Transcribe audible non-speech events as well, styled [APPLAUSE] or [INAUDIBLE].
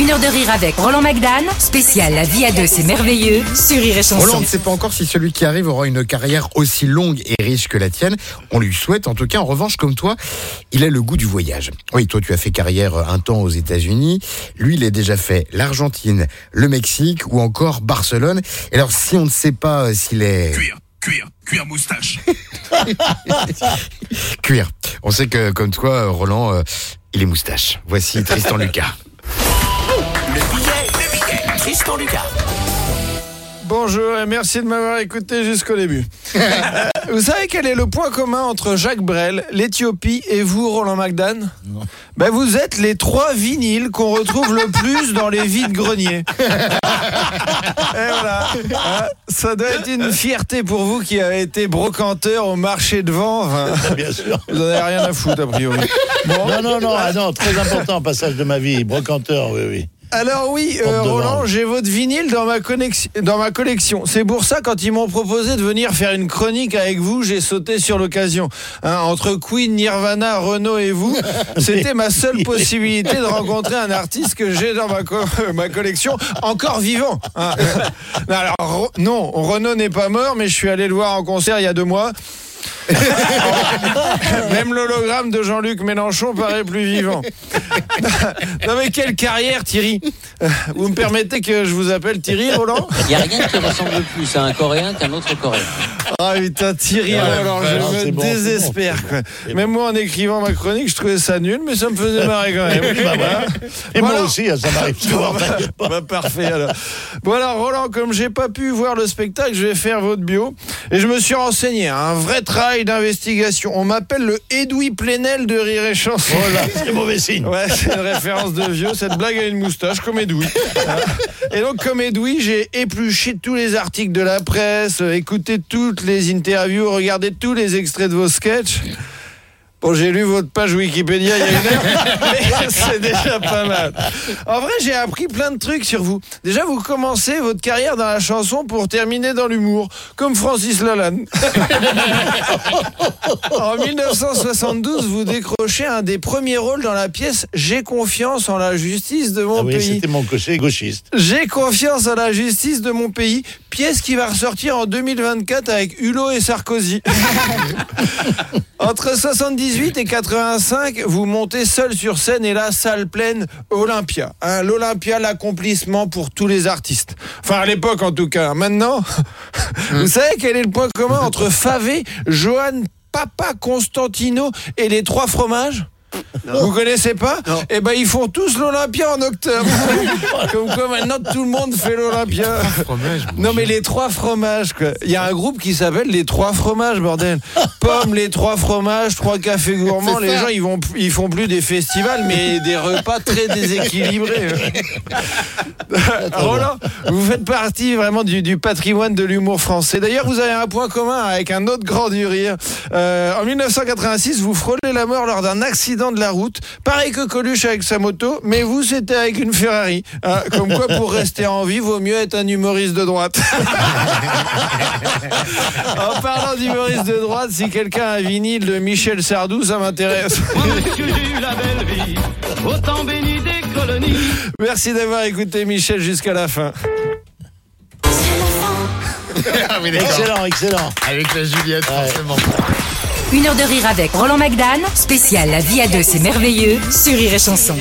Une heure de rire avec Roland Magdan, spécial La vie à deux, c'est merveilleux, sur Rire et Chanson. Roland, on ne sait pas encore si celui qui arrive aura une carrière aussi longue et riche que la tienne. On lui souhaite, en tout cas, en revanche, comme toi, il a le goût du voyage. Oui, toi, tu as fait carrière un temps aux États-Unis. Lui, il a déjà fait l'Argentine, le Mexique ou encore Barcelone. Et alors, si on ne sait pas euh, s'il est... Cuir, cuir, cuir moustache. [LAUGHS] Cuir. On sait que, comme toi, Roland, euh, il est moustache. Voici Tristan Lucas. Lucas. Bonjour et merci de m'avoir écouté jusqu'au début. [LAUGHS] Vous savez quel est le point commun entre Jacques Brel, l'Éthiopie et vous, Roland Magdan? Ben, Vous êtes les trois vinyles qu'on retrouve le plus dans les vides greniers. [LAUGHS] Et voilà. Hein, Ça doit être une fierté pour vous qui avez été brocanteur au marché de vent. Enfin, [LAUGHS] Bien sûr. vous n'en avez rien à foutre, a priori. Bon. Non, non, non, ah non, très important passage de ma vie. Brocanteur, oui, oui. Alors oui, euh, Roland, j'ai votre vinyle dans ma, dans ma collection. C'est pour ça, quand ils m'ont proposé de venir faire une chronique avec vous, j'ai sauté sur l'occasion. Hein, entre Queen, Nirvana, Renault et vous, [LAUGHS] c'était ma seule possibilité de rencontrer un artiste que j'ai dans ma, co- [LAUGHS] ma collection, encore vivant. hein. [LAUGHS] Alors, non, Renault n'est pas mort, mais je suis allé le voir en concert il y a deux mois. [LAUGHS] Même l'hologramme de Jean-Luc Mélenchon paraît plus vivant. [LAUGHS] non mais quelle carrière Thierry Vous me permettez que je vous appelle Thierry Roland? Il n'y a rien qui ressemble plus à un Coréen qu'un autre Coréen. Ah putain Thierry Ouais, Roland, je me bon, désespère. bon, bon. Même moi en écrivant ma chronique, je trouvais ça nul, mais ça me faisait marrer quand même. Bah, voilà. Et Voilà. moi aussi, hein, ça m'arrive [LAUGHS] souvent. pas. Bah, parfait alors. Bon alors Roland, comme j'ai pas pu voir le spectacle, je vais faire votre bio et je me suis renseigné, hein, un vrai travail d'investigation. On m'appelle le Edoui Plenel de Rire et Chanson. Voilà, [LAUGHS] c'est mauvais signe. Ouais, c'est une référence de vieux. Cette blague a une moustache, comme Edoui. [LAUGHS] Et donc, comme Edoui, j'ai épluché tous les articles de la presse, écouté toutes les interviews, regardé tous les extraits de vos sketchs. Bon, j'ai lu votre page Wikipédia il y a une heure, [LAUGHS] mais c'est déjà pas mal. En vrai, j'ai appris plein de trucs sur vous. Déjà, vous commencez votre carrière dans la chanson pour terminer dans l'humour, comme Francis Lalanne. [LAUGHS] En 1972, vous décrochez un des premiers rôles dans la pièce J'ai confiance en la justice de mon Ah oui, pays. c'était mon cocher gauchiste. J'ai confiance en la justice de mon pays, pièce qui va ressortir en 2024 avec Hulot et Sarkozy. [LAUGHS] Entre 78 et 85, vous montez seul sur scène et la salle pleine Olympia. Hein, L'Olympia, l'accomplissement pour tous les artistes. Enfin, à l'époque en tout cas. Maintenant, [LAUGHS] vous savez quel est le point commun entre Favé, Johan, Papa Constantino et les trois fromages? Vous connaissez pas? Eh ben ils font tous l'Olympia en octobre. [LAUGHS] Comme quoi maintenant tout le monde fait l'Olympia. Non mais les trois fromages quoi. Il y a un groupe qui s'appelle les trois fromages bordel. [LAUGHS] Pommes, les trois fromages, trois cafés gourmands. Les gens ils vont ils font plus des festivals mais des repas très déséquilibrés. [LAUGHS] Roland, vous faites partie vraiment du, du patrimoine de l'humour français. D'ailleurs, vous avez un point commun avec un autre grand du rire. Euh, en 1986, vous frôlez la mort lors d'un accident de la route. Pareil que Coluche avec sa moto, mais vous, c'était avec une Ferrari. Hein, comme quoi, pour rester en vie, vaut mieux être un humoriste de droite. [LAUGHS] en parlant d'humoriste de droite, si quelqu'un a un vinyle de Michel Sardou, ça m'intéresse. [LAUGHS] J'ai eu la belle vie, autant béni des colonies. Merci d'avoir écouté Michel jusqu'à la fin. [LAUGHS] Ah oui. Excellent, excellent. Avec la Juliette, forcément. Une heure de rire avec Roland Magdan, spécial La vie à deux, c'est merveilleux, sur Rire et Chanson.